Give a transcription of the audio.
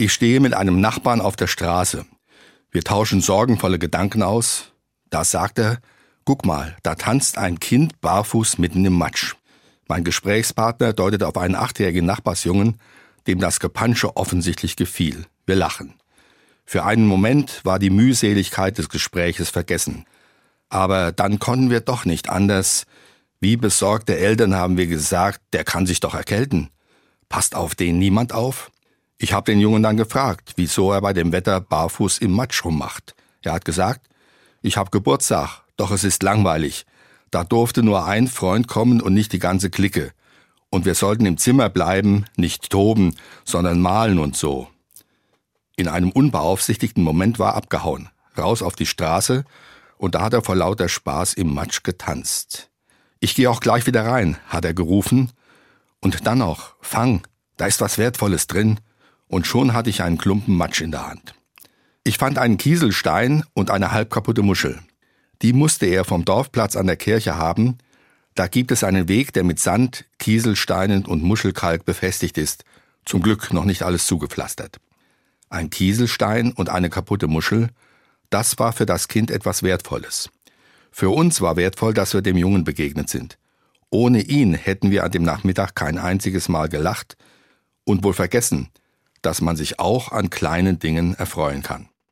Ich stehe mit einem Nachbarn auf der Straße. Wir tauschen sorgenvolle Gedanken aus. Da sagt er, guck mal, da tanzt ein Kind barfuß mitten im Matsch. Mein Gesprächspartner deutet auf einen achtjährigen Nachbarsjungen, dem das Gepansche offensichtlich gefiel. Wir lachen. Für einen Moment war die Mühseligkeit des Gespräches vergessen. Aber dann konnten wir doch nicht anders. Wie besorgte Eltern haben wir gesagt, der kann sich doch erkälten. Passt auf den niemand auf? Ich habe den Jungen dann gefragt, wieso er bei dem Wetter barfuß im Matsch rummacht. Er hat gesagt, ich habe Geburtstag, doch es ist langweilig. Da durfte nur ein Freund kommen und nicht die ganze Clique. Und wir sollten im Zimmer bleiben, nicht toben, sondern malen und so. In einem unbeaufsichtigten Moment war abgehauen, raus auf die Straße, und da hat er vor lauter Spaß im Matsch getanzt. Ich gehe auch gleich wieder rein, hat er gerufen, und dann noch, fang, da ist was Wertvolles drin, und schon hatte ich einen Klumpen Matsch in der Hand. Ich fand einen Kieselstein und eine halbkaputte Muschel. Die musste er vom Dorfplatz an der Kirche haben. Da gibt es einen Weg, der mit Sand, Kieselsteinen und Muschelkalk befestigt ist. Zum Glück noch nicht alles zugepflastert. Ein Kieselstein und eine kaputte Muschel, das war für das Kind etwas Wertvolles. Für uns war wertvoll, dass wir dem Jungen begegnet sind. Ohne ihn hätten wir an dem Nachmittag kein einziges Mal gelacht und wohl vergessen, dass man sich auch an kleinen Dingen erfreuen kann.